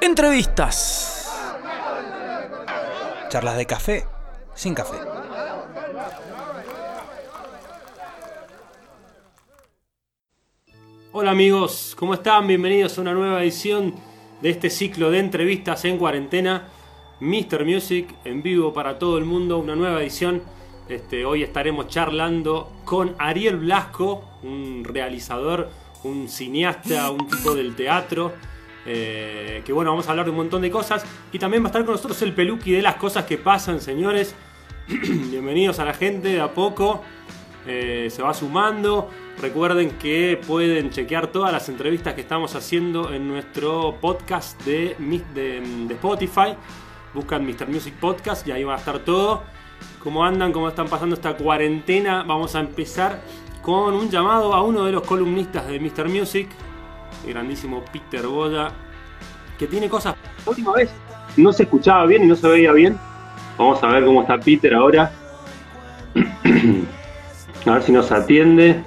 Entrevistas. Charlas de café sin café. Hola amigos, ¿cómo están? Bienvenidos a una nueva edición de este ciclo de entrevistas en cuarentena. Mr. Music en vivo para todo el mundo, una nueva edición. Este, hoy estaremos charlando con Ariel Blasco, un realizador, un cineasta, un tipo del teatro. Eh, que bueno, vamos a hablar de un montón de cosas. Y también va a estar con nosotros el peluqui de las cosas que pasan, señores. Bienvenidos a la gente de a poco. Eh, se va sumando. Recuerden que pueden chequear todas las entrevistas que estamos haciendo en nuestro podcast de, de- de Spotify. Buscan Mr. Music Podcast y ahí va a estar todo. ¿Cómo andan? ¿Cómo están pasando esta cuarentena? Vamos a empezar con un llamado a uno de los columnistas de Mr. Music, el grandísimo Peter Boya, que tiene cosas. La última vez no se escuchaba bien y no se veía bien. Vamos a ver cómo está Peter ahora. A ver si nos atiende.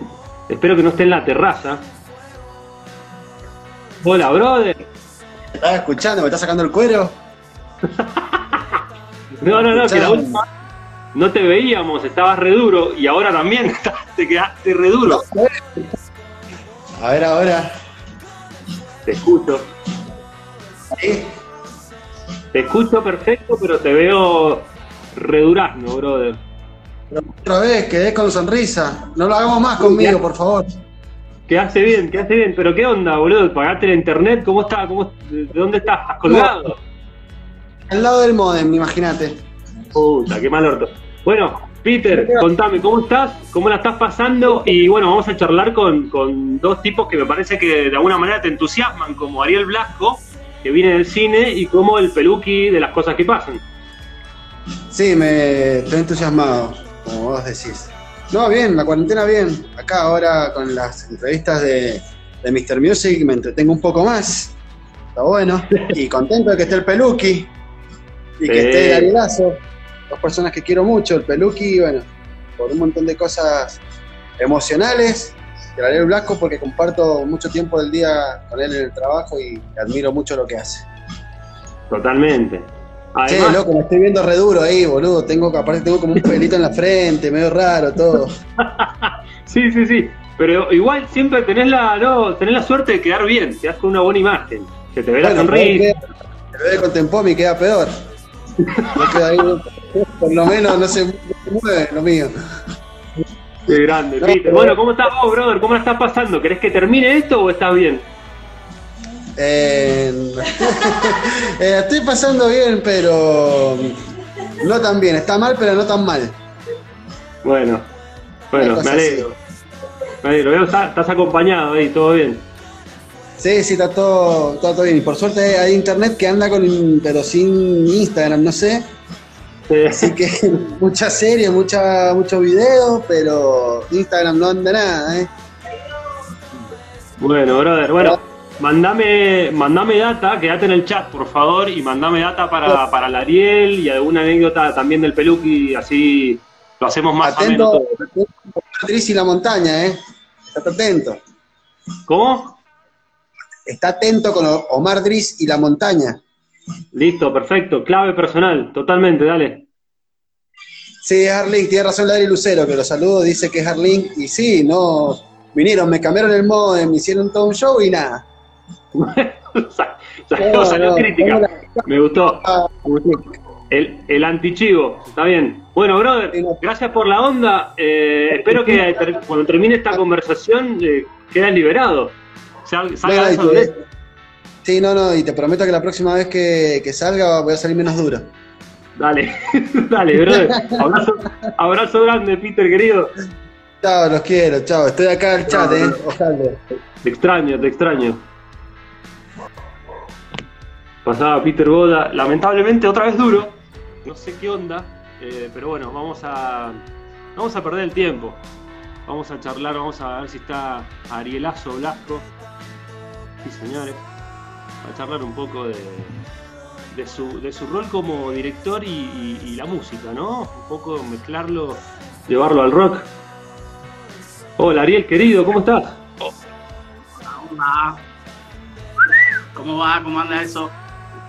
Espero que no esté en la terraza. Hola, brother. ¿Me estás escuchando? ¿Me estás sacando el cuero? No, no, no, que la última no te veíamos, estabas re duro y ahora también te quedaste re duro. A ver ahora. Te escucho, ¿Sí? te escucho perfecto, pero te veo re durazno, brother. Pero otra vez, quedé con sonrisa. No lo hagamos más conmigo, por favor. Quedaste bien, quedaste bien, pero ¿qué onda, boludo? ¿Pagaste la internet? ¿Cómo está? ¿Cómo, ¿De dónde estás? ¿Estás colgado? Al lado del modem, imagínate. Puta, qué mal orto. Bueno, Peter, contame, ¿cómo estás? ¿Cómo la estás pasando? Y bueno, vamos a charlar con, con dos tipos que me parece que de alguna manera te entusiasman, como Ariel Blasco, que viene del cine, y como el peluqui de las cosas que pasan. Sí, me estoy entusiasmado, como vos decís. No, bien, la cuarentena bien. Acá ahora con las entrevistas de, de Mr. Music me entretengo un poco más. Está bueno. Y contento de que esté el Peluqui. Y que Sí. esté Arielazo. Dos personas que quiero mucho. El Peluqui, bueno, por un montón de cosas emocionales. Y el Ariel Blasco porque comparto mucho tiempo del día con él en el trabajo y admiro mucho lo que hace. Totalmente. Che, Además, loco, me estoy viendo re duro ahí, boludo. Tengo, aparte tengo como un pelito en la frente, medio raro, todo. sí, sí, sí. Pero igual siempre tenés la, no, tenés la suerte de quedar bien, te das con una buena imagen. Se te ve la Bueno, sonrisa. pero el bebé con Tempomi queda peor. Ahí, por lo menos no se mueve lo mío. Qué grande, No, Peter. pero- Bueno, ¿cómo estás vos, brother? ¿Cómo la estás pasando? ¿Querés que termine esto o estás bien? Eh, eh, estoy pasando bien, pero no tan bien. Está mal, pero no tan mal. Bueno, bueno, me alegro. Me alegro. Veo, estás acompañado ahí, todo bien. Sí, sí, está todo, está todo bien. Y por suerte hay internet que anda con, pero sin Instagram, no sé. Sí. Así que mucha serie, mucha, mucho video, pero Instagram no anda nada, ¿eh? Bueno, brother, bueno, mandame, mandame data, quédate en el chat, por favor, y mandame data para, para la Ariel y alguna anécdota también del Peluqui, así lo hacemos más Atento, todo. atento a Omar Driss y la montaña, ¿eh? Está atento. ¿Cómo? Está atento con Omar Driss y la montaña. Listo, perfecto. Clave personal, totalmente, dale. Sí, es Harlink, tiene razón Larry Lucero, que lo saludo, dice que es Harlink. Y sí, no, vinieron, me cambiaron el modem, me hicieron todo un show y nada. salió, No, salió no, crítica. no, Me gustó. Ah, El, el antichivo, está bien. Bueno, brother, gracias por la onda. Eh, espero que ter- cuando termine esta conversación eh, quedes liberado. Sal- salga no, de esa sí, no, no, y te prometo que la próxima vez que, que salga voy a salir menos duro. Dale, dale, brother. Abrazo, abrazo grande, Peter, querido. Chao, los quiero, chao. Estoy acá al chat, ¿eh? Ojalá. Te extraño, te extraño. Pasaba Peter Boda, lamentablemente otra vez duro. No sé qué onda, eh, pero bueno, vamos a, vamos a perder el tiempo. Vamos a charlar, vamos a ver si está Arielazo Blasco. Sí, señores. A charlar un poco de, de, su, de su rol como director y, y- y la música, ¿no? Un poco mezclarlo, llevarlo al rock. Hola Ariel, querido, ¿cómo estás? Hola. ¿Cómo va? ¿Cómo anda eso?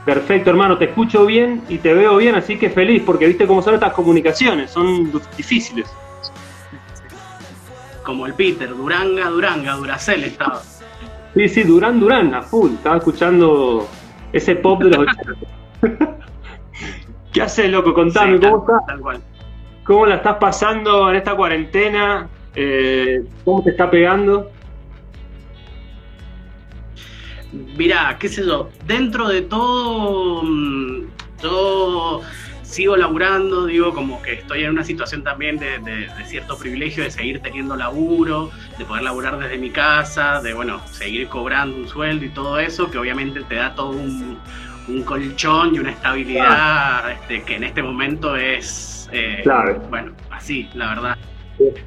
Perfecto, hermano, te escucho bien y te veo bien, así que feliz, porque viste cómo son estas comunicaciones, son difíciles. Como el Peter, Duranga, Duranga, Duracel estaba. Sí, sí, Durán, Durán, a full. Estaba escuchando ese pop de los 80. ¿Qué haces, loco? Contame, ¿cómo estás? ¿Cómo la estás pasando en esta cuarentena? Eh, ¿Cómo te está pegando? Mira, qué sé yo, dentro de todo, mm, yo sigo laburando, digo, como que estoy en una situación también de, cierto privilegio de seguir teniendo laburo, de poder laburar desde mi casa, de, bueno, seguir cobrando un sueldo y todo eso, que obviamente te da todo un, colchón y una estabilidad este, que en este momento es, eh, bueno, así, la verdad.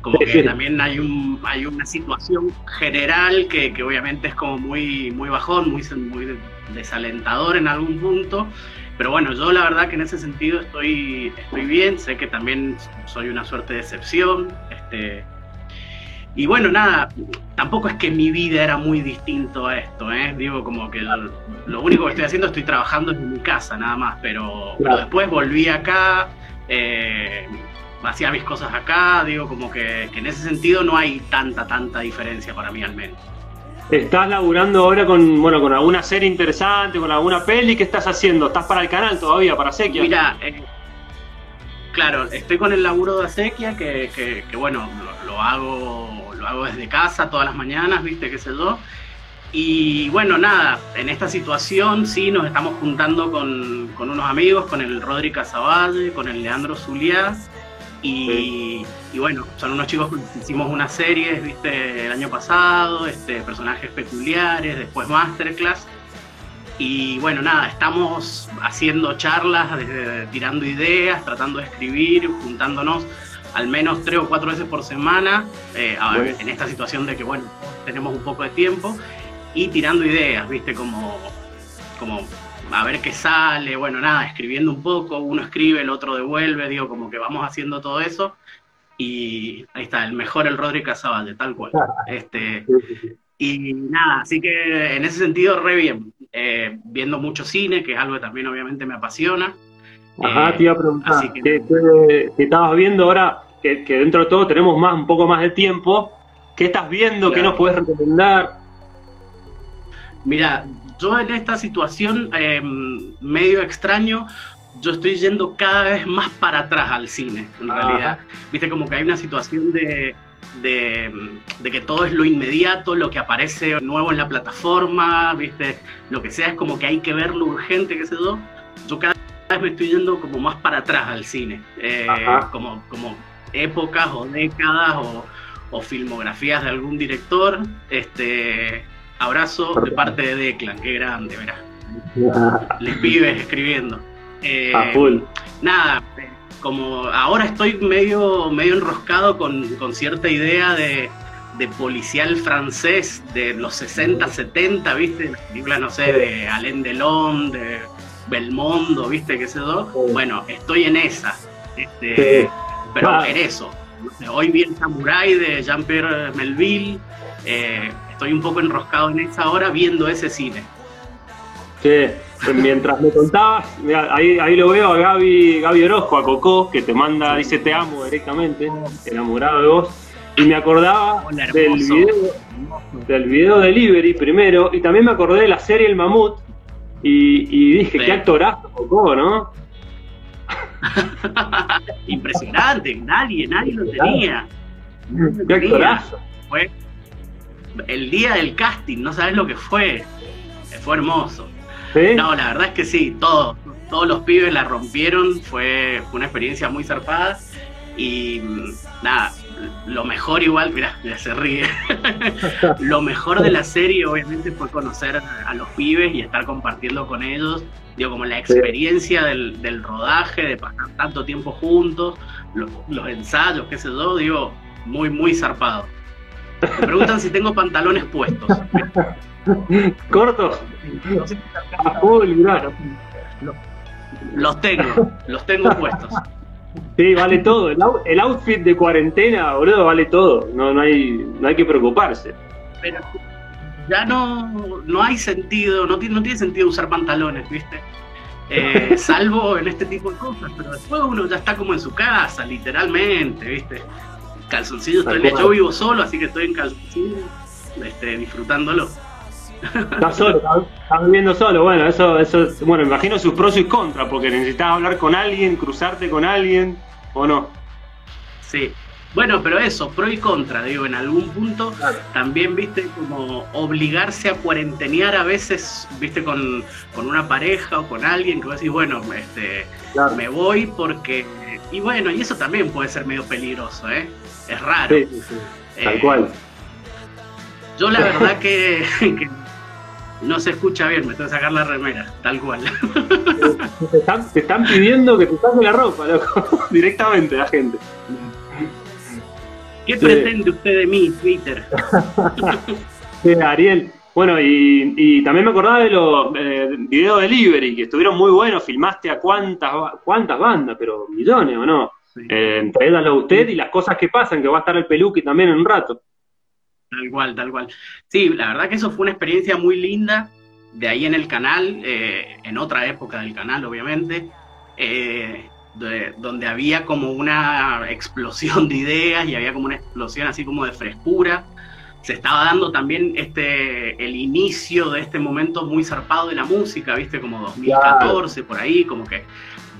Como que también hay un hay una situación general que, obviamente es como muy muy bajón, muy, muy desalentador en algún punto. Pero bueno, yo la verdad que en ese sentido estoy, estoy bien, sé que también soy una suerte de excepción. Este, y bueno, nada, tampoco es que mi vida era muy distinto a esto, ¿eh? Digo, como que lo, único que estoy haciendo, estoy trabajando en mi casa nada más, pero, después volví acá, eh, hacía mis cosas acá, digo, como que, en ese sentido no hay tanta, tanta diferencia para mí al menos. ¿Estás laburando ahora con, bueno, con alguna serie interesante, con alguna peli? ¿Qué estás haciendo? ¿Estás para el canal todavía, para Sequia? Mira, eh, claro, estoy con el laburo de Sequia, que, que, bueno, lo, hago, lo hago desde casa todas las mañanas, ¿viste? ¿Qué sé yo? Y bueno, nada, en esta situación sí nos estamos juntando con, con unos amigos, con el Rodri Casavalle, con el Leandro Zuliá, y, bueno, son unos chicos que hicimos unas series, viste, el año pasado, este, personajes peculiares, después Masterclass. Y bueno, nada, estamos haciendo charlas, tirando ideas, tratando de escribir, juntándonos al menos tres o cuatro veces por semana, eh, en esta situación de que, bueno, tenemos un poco de tiempo, y tirando ideas, viste, como, como a ver qué sale, bueno, nada, escribiendo un poco, uno escribe, el otro devuelve, digo, como que vamos haciendo todo eso. Y ahí está, el mejor el Rodri Casaballe, tal cual. Este, y nada, así que en ese sentido, re bien. Eh, viendo mucho cine, que es algo que también obviamente me apasiona. Ajá, te iba a preguntar, que, estabas viendo ahora que, dentro de todo tenemos más, un poco más de tiempo? ¿Qué estás viendo? ¿Qué nos puedes recomendar? Mira, yo en esta situación em, medio extraño, yo estoy yendo cada vez más para atrás al cine, en realidad. Viste, como que hay una situación de, de, que todo es lo inmediato, lo que aparece nuevo en la plataforma, viste, lo que sea es como que hay que ver lo urgente, qué sé yo. Yo cada vez me estoy yendo como más para atrás al cine, eh, como, como épocas o décadas o, o filmografías de algún director. Este, Abrazo de parte de Declan, qué grande, verá. Les pibes escribiendo. Eh, nada, como ahora estoy medio, medio enroscado con, cierta idea de, policial francés de los 60, 70, ¿viste? Las películas, no sé, de Alain Delon, de Belmondo, ¿viste? ¿Qué sé yo? Bueno, estoy en esa. Este, pero en eso. Hoy vi el Samurai de Jean-Pierre Melville. Eh, estoy un poco enroscado en esa hora viendo ese cine. Sí, mientras me contabas, ahí, ahí lo veo a Gaby, Gaby Orozco, a Coco, que te manda, dice te amo directamente, enamorado de vos. Y me acordaba del video, del video de Liberty primero, y también me acordé de la serie El Mamut, y, dije, qué actorazo Coco, ¿no? Impresionante, nadie, nadie lo tenía. qué actorazo. Fue el día del casting, no sabes lo que fue. Fue hermoso. No, la verdad es que sí, todos, todos los pibes la rompieron, fue una experiencia muy zarpada y nada, lo mejor igual, mira, ya se ríe. lo mejor de la serie obviamente fue conocer a los pibes y estar compartiendo con ellos, digo, como la experiencia del, rodaje, de pasar tanto tiempo juntos, los, los ensayos, qué sé yo, digo, muy, muy zarpado. Me preguntan si tengo pantalones puestos. ¿Cortos? Los tengo, los tengo puestos. Sí, vale todo. El, outfit de cuarentena, boludo, vale todo. No, no, hay, no hay que preocuparse. Pero ya no, no hay sentido, no tiene, no tiene sentido usar pantalones, ¿viste? Eh, salvo en este tipo de cosas, pero después uno ya está como en su casa, literalmente, ¿viste? Calzoncillo, estoy, yo vivo solo, así que estoy en calzoncillo, este, disfrutándolo. Estás solo, estás viviendo solo, bueno, eso, eso, bueno, imagino sus pros y contras, porque necesitas hablar con alguien, cruzarte con alguien, ¿o no? Sí, bueno, pero eso, pro y contra, digo, en algún punto también, viste, como obligarse a cuarentenear a veces, viste, con, una pareja o con alguien que vos decís, bueno, este, me voy porque... Y bueno, y eso también puede ser medio peligroso, ¿eh? Es raro. Sí, sí, sí. Tal cual. Yo la verdad que, no se escucha bien, me tengo que sacar la remera, tal cual. Te están, pidiendo que te saques la ropa, loco, directamente la gente. ¿Qué pretende usted de mí, Twitter? sí, Ariel. Bueno, y, también me acordaba de los eh, videos de Delivery, que estuvieron muy buenos. Filmaste a cuántas, cuántas bandas, pero millones, ¿o no? Eh, entre usted y las cosas que pasan, que va a estar el peluque también en un rato. Tal cual, tal cual. Sí, la verdad que eso fue una experiencia muy linda. De ahí en el canal, eh, en otra época del canal, obviamente. Eh, donde había como una explosión de ideas y había como una explosión así como de frescura. Se estaba dando también este, el inicio de este momento muy zarpado de la música, ¿viste? Como 2014, por ahí, como que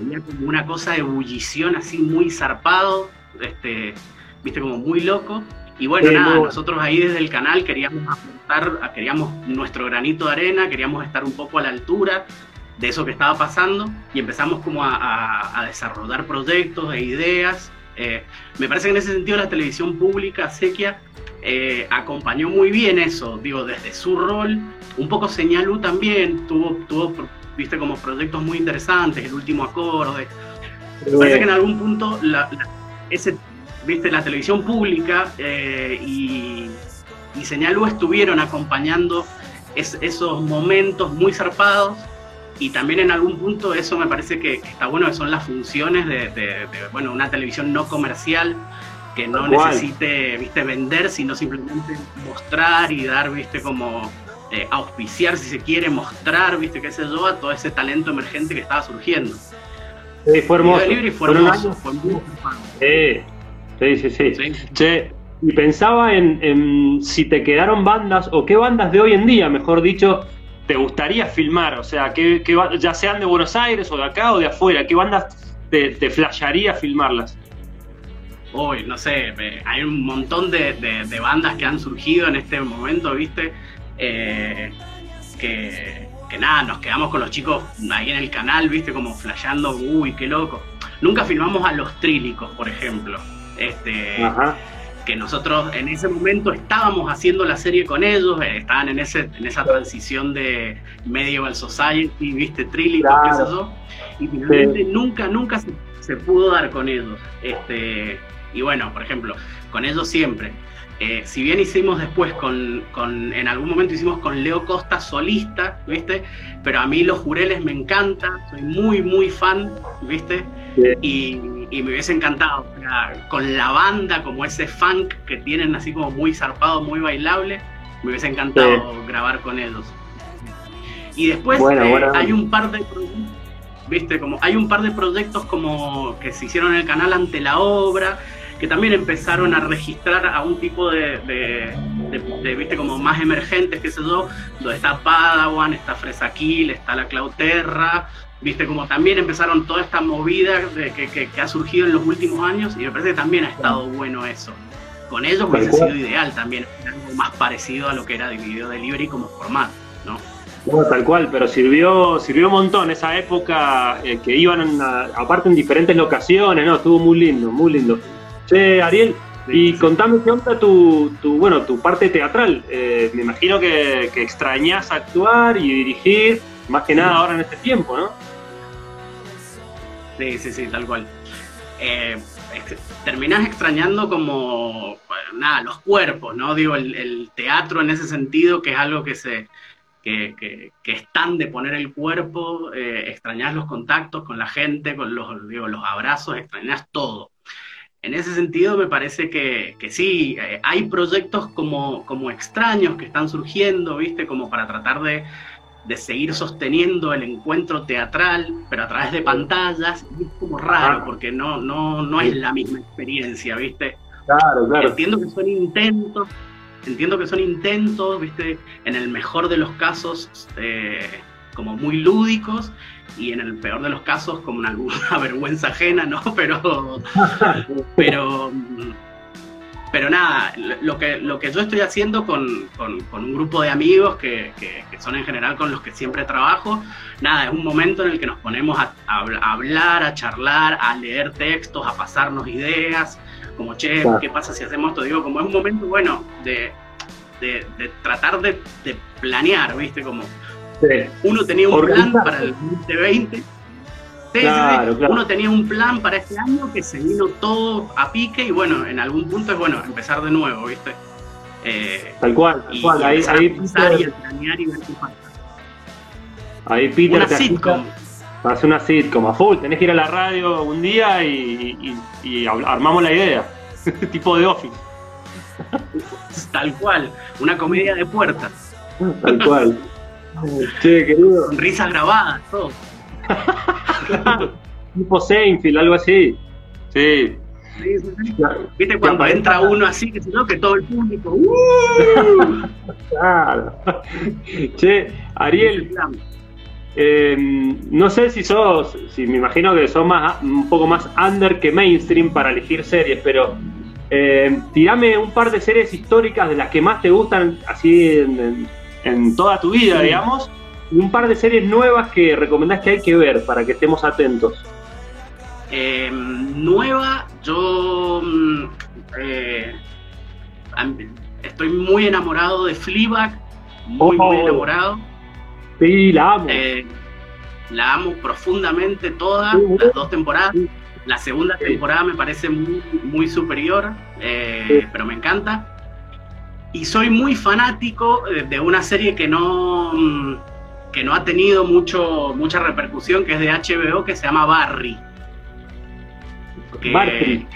había como una cosa de ebullición así muy zarpado, este, ¿viste? Como muy loco. Y bueno, nada, nosotros ahí desde el canal queríamos aportar, queríamos nuestro granito de arena, queríamos estar un poco a la altura de eso que estaba pasando y empezamos como a, desarrollar proyectos e ideas. Eh, me parece que en ese sentido la televisión pública, Sequia, eh, acompañó muy bien eso, digo, desde su rol, un poco Señalú también, tuvo, tuvo, viste, como proyectos muy interesantes, el último acorde. Me parece que en algún punto ese, viste, la televisión pública eh, y, y Señalú estuvieron acompañando esos momentos muy zarpados y también en algún punto eso me parece que, está bueno, que son las funciones de, bueno, una televisión no comercial que no necesite, viste, vender, sino simplemente mostrar y dar, viste, como eh, auspiciar, si se quiere, mostrar, viste, qué sé yo, a todo ese talento emergente que estaba surgiendo. Sí, fue hermoso. fue hermoso, fue muy sí, sí, sí, sí. Che, y pensaba en, en si te quedaron bandas, o qué bandas de hoy en día, mejor dicho, te gustaría filmar? O sea, ¿qué, ya sean de Buenos Aires o de acá o de afuera, ¿qué bandas te, te flasharía filmarlas? Uy, no sé, hay un montón de, bandas que han surgido en este momento, ¿viste? Eh, que, nada, nos quedamos con los chicos ahí en el canal, ¿viste? Como flasheando, uy, qué loco. Nunca filmamos a los trílicos, por ejemplo. Este, Ajá que nosotros en ese momento estábamos haciendo la serie con ellos, eh, estaban en, ese, en esa transición de Medieval Society, viste, Trilly, y finalmente nunca, nunca se, pudo dar con ellos. Este, y bueno, por ejemplo, con ellos siempre. Eh, si bien hicimos después con, con, en algún momento hicimos con Leo Costa solista, ¿viste? Pero a mí los jureles me encanta, soy muy, muy fan, ¿viste? Y, me hubiese encantado, con la banda, como ese funk que tienen así como muy zarpado, muy bailable, me hubiese encantado grabar con ellos. Y después eh, hay un par de viste, como hay un par de proyectos como que se hicieron en el canal ante la obra, que también empezaron a registrar a un tipo de, de, viste, como más emergentes, que sé yo, donde está Padawan, está Fresaquil, está la Clauterra, viste, como también empezaron toda esta movida que, que, ha surgido en los últimos años y me parece que también ha estado bueno eso. Con ellos hubiese sido ideal también, algo más parecido a lo que era de Video Delivery como formato, ¿no? Bueno, tal cual, pero sirvió, sirvió un montón esa época eh, que iban aparte en diferentes locaciones, ¿no? Estuvo muy lindo, muy lindo. Che, Ariel, y contame qué onda tu, tu, bueno, tu parte teatral. Eh, me imagino que, que extrañas actuar y dirigir, más que nada ahora en este tiempo, ¿no? Sí, sí, sí, tal cual. Eh, terminás extrañando como, nada, los cuerpos, ¿no? Digo, el, teatro en ese sentido, que es algo que se... Que, que, es tan de poner el cuerpo, eh, extrañas los contactos con la gente, con los, digo, los abrazos, extrañas todo. En ese sentido me parece que, que sí, eh, hay proyectos como, como extraños que están surgiendo, ¿viste? Como para tratar de, de seguir sosteniendo el encuentro teatral, pero a través de pantallas, y es como raro, Ah. porque no, no, no es la misma experiencia, ¿viste? Claro, claro. Entiendo que son intentos, entiendo que son intentos, ¿viste? En el mejor de los casos, eh, como muy lúdicos, y en el peor de los casos, como una, vergüenza ajena, ¿no? Pero, pero, pero nada, lo que, lo que yo estoy haciendo con, con- con un grupo de amigos que, que- que son en general con los que siempre trabajo, nada, es un momento en el que nos ponemos a, a habl- a hablar, a charlar, a leer textos, a pasarnos ideas, como, che. ¿qué pasa si hacemos esto? Digo, como es un momento, bueno, de, de- de tratar de, de planear, ¿viste? Como Sí. uno tenía un plan para el 2020. Sí, sí, sí. Claro, claro. Uno tenía un plan para este año que se vino todo a pique y bueno, en algún punto es bueno empezar de nuevo, ¿viste? Eh, Tal cual, tal y, cual. y Ahí, ahí y Peter, a planear y ver qué pasa. ahí Peter Una te sitcom. Hace una sitcom a full. Tenés que ir a la radio un día y, y- y armamos la idea. tipo de office. Tal cual, una comedia de puertas, Tal cual. Che, querido. con risas grabadas, todo. tipo Seinfeld, algo así. Sí. Sí, sí, sí. Claro. ¿Viste cuando entra uno así, que, ¿no? que todo el público... ¡uh! Claro. Che, Ariel, eh, no sé si sos, si me imagino que sos más, un poco más under que mainstream para elegir series, pero eh, tirame un par de series históricas de las que más te gustan, así en, en- en toda tu vida, Sí. digamos, y un par de series nuevas que recomendás que hay que ver para que estemos atentos. Eh, nueva, yo mm, eh, estoy muy enamorado de Fleabag, muy, muy Oh. enamorado. Sí, la amo. Eh, la amo profundamente todas, Sí, las dos temporadas. sí. La segunda temporada me parece muy, muy superior, eh, pero me encanta. Y soy muy fanático de, de una serie que no, mm, que no ha tenido mucho, mucha repercusión, que es de HBO, que se llama Barry. que- Barry.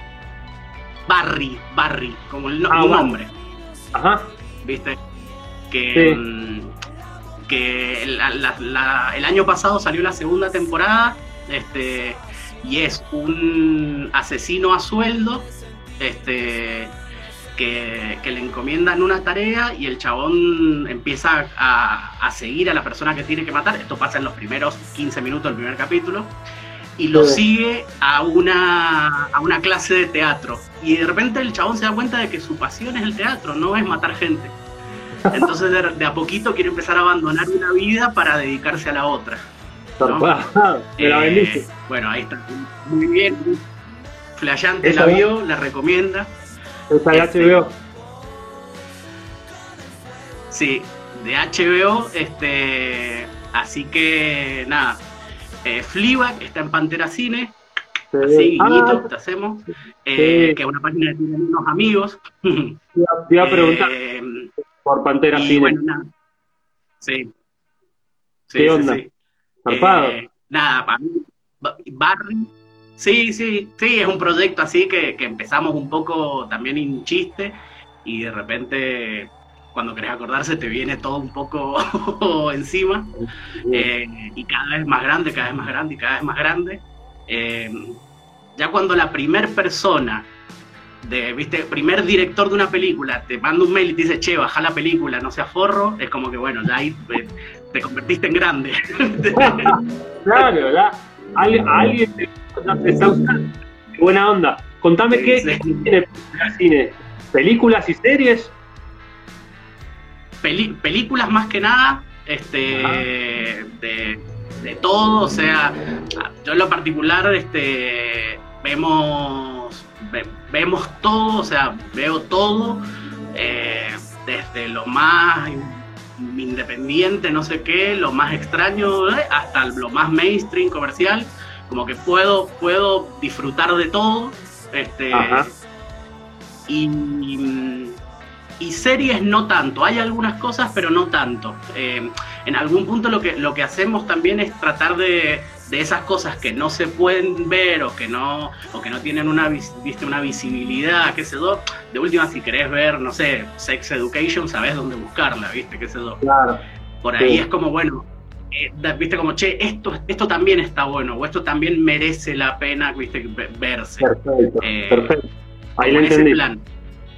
Barry, Barry, como el no- Ah, un nombre, Ajá. ¿viste? Que, Sí. mm, que la- la- la- el año pasado salió la segunda temporada, este, y es un asesino a sueldo, este, que, que le encomiendan una tarea y el chabón empieza a, a seguir a la persona que tiene que matar. Esto pasa en los primeros 15 minutos del primer capítulo. Y lo Sí. sigue a una, a una clase de teatro. Y de repente el chabón se da cuenta de que su pasión es el teatro, no es matar gente. Entonces de, de a poquito quiere empezar a abandonar una vida para dedicarse a la otra. ¿no? Eh, bueno, ahí está. Muy bien. Flayante la vio, la recomienda. Esa de este- HBO. Sí, de HBO. Este, así que nada. Eh, Fleabag está en Pantera Cine. Así, Ah, guiñito, te hacemos. Eh, Sí. Que es una página que tienen unos amigos. te iba- a preguntar Eh, por Pantera y Cine. bueno, nada. Sí. Sí, ¿Qué sí, onda? sí. Zarpado. Eh, nada, para mí, Ba- Barry. Sí, sí, sí, es un proyecto así que, que empezamos un poco también en chiste y de repente cuando querés acordarse te viene todo un poco encima eh, y cada vez más grande, cada vez más grande y cada vez más grande. Eh, ya cuando la primer persona, de, viste, primer director de una película te manda un mail y te dice, che, baja la película, no seas forro, es como que bueno, ya ahí eh, te convertiste en grande. Claro, ¿verdad? Alguien, a alguien te, buena onda. Contame Sí, qué, sí. tiene Cine. ¿Películas y series? Peli- películas más que nada, este, de, de todo, o sea, yo en lo particular, este, vemos, ve- vemos todo, o sea, veo todo, eh, desde lo más independiente, no sé qué, lo más extraño, eh, hasta lo más mainstream comercial, como que puedo, puedo disfrutar de todo, este, Ajá. y, y series no tanto, hay algunas cosas, pero no tanto. Eh, en algún punto lo que, lo que hacemos también es tratar de, de esas cosas que no se pueden ver o que no, o que no tienen una, vis- viste, una visibilidad, qué sé yo. De última, si querés ver, no sé, Sex Education, sabés dónde buscarla, viste, qué sé yo. Claro. Por ahí Sí. es como, bueno, eh, viste como, che, esto, esto también está bueno, o esto también merece la pena, viste, verse. Perfecto, eh, perfecto. Ahí lo entendí. Plan.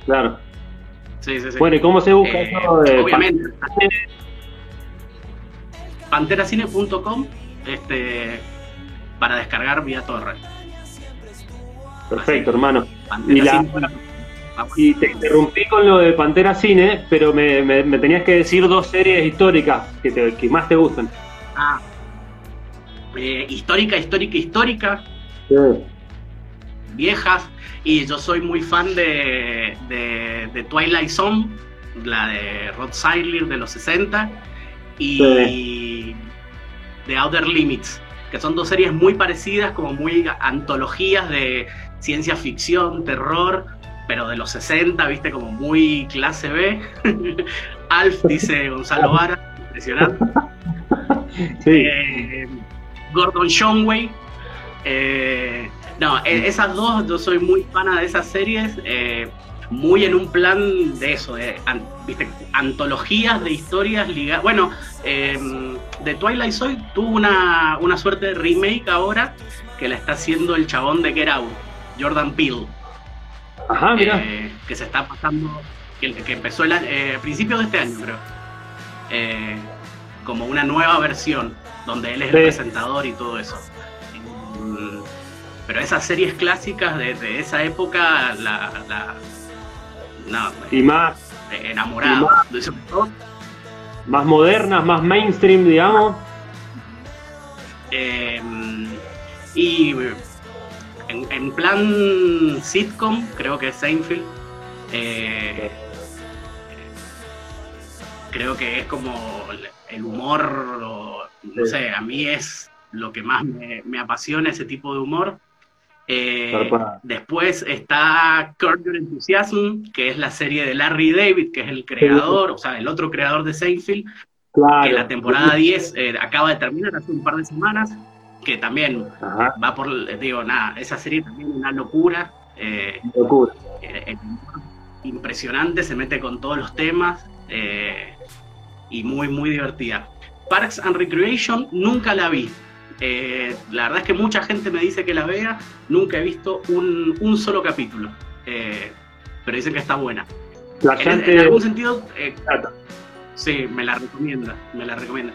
Claro. Sí, sí, sí. Bueno, ¿y cómo se busca eh, eso de Obviamente. Panteracine.com este, para descargar vía torre. Perfecto, hermano. Y, y, te interrumpí con lo de Pantera Cine, pero me, me, tenías que decir dos series históricas que, te, que más te gustan. Ah. Eh, histórica, histórica, histórica. Viejas. Y yo soy muy fan de, de, Twilight Zone, la de Rod Seidler de los 60. Y de Outer Limits, que son dos series muy parecidas, como muy antologías de ciencia ficción, terror, pero de los 60, viste, como muy clase B. Alf, dice Gonzalo Vara, impresionante. Eh, Gordon Shumway. Eh, no, e, esas dos, yo soy muy fan de esas series, eh, muy en un plan de eso, de ¿viste? antologías de historias ligadas. Bueno, de Twilight Zone tuvo una, una suerte de remake ahora que la está haciendo el chabón de Get Out, Jordan Peele. Ajá, mira. que se está pasando, que, que empezó el, eh, principio de este año, creo. Eh, como una nueva versión, donde él es el presentador y todo eso. Mm, pero esas series clásicas de, esa época, la. la no, y más. Enamorado. Más, modernas, más mainstream, digamos. Y en, plan sitcom, creo que es Seinfeld. Eh, creo que es como el humor, no sé, a mí es lo que más me, apasiona ese tipo de humor. Eh, después está Curb Your Enthusiasm, que es la serie de Larry David, que es el creador, o sea, el otro creador de Seinfeld, que la temporada 10 eh, acaba de terminar hace un par de semanas, que también va por, digo, nada, esa serie también es una locura. Eh, locura. impresionante, se mete con todos los temas y muy, muy divertida. Parks and Recreation nunca la vi. Eh, la verdad es que mucha gente me dice que la vea, nunca he visto un, solo capítulo, eh, pero dicen que está buena. La en, algún sentido, eh, sí, me la recomienda, me la recomienda.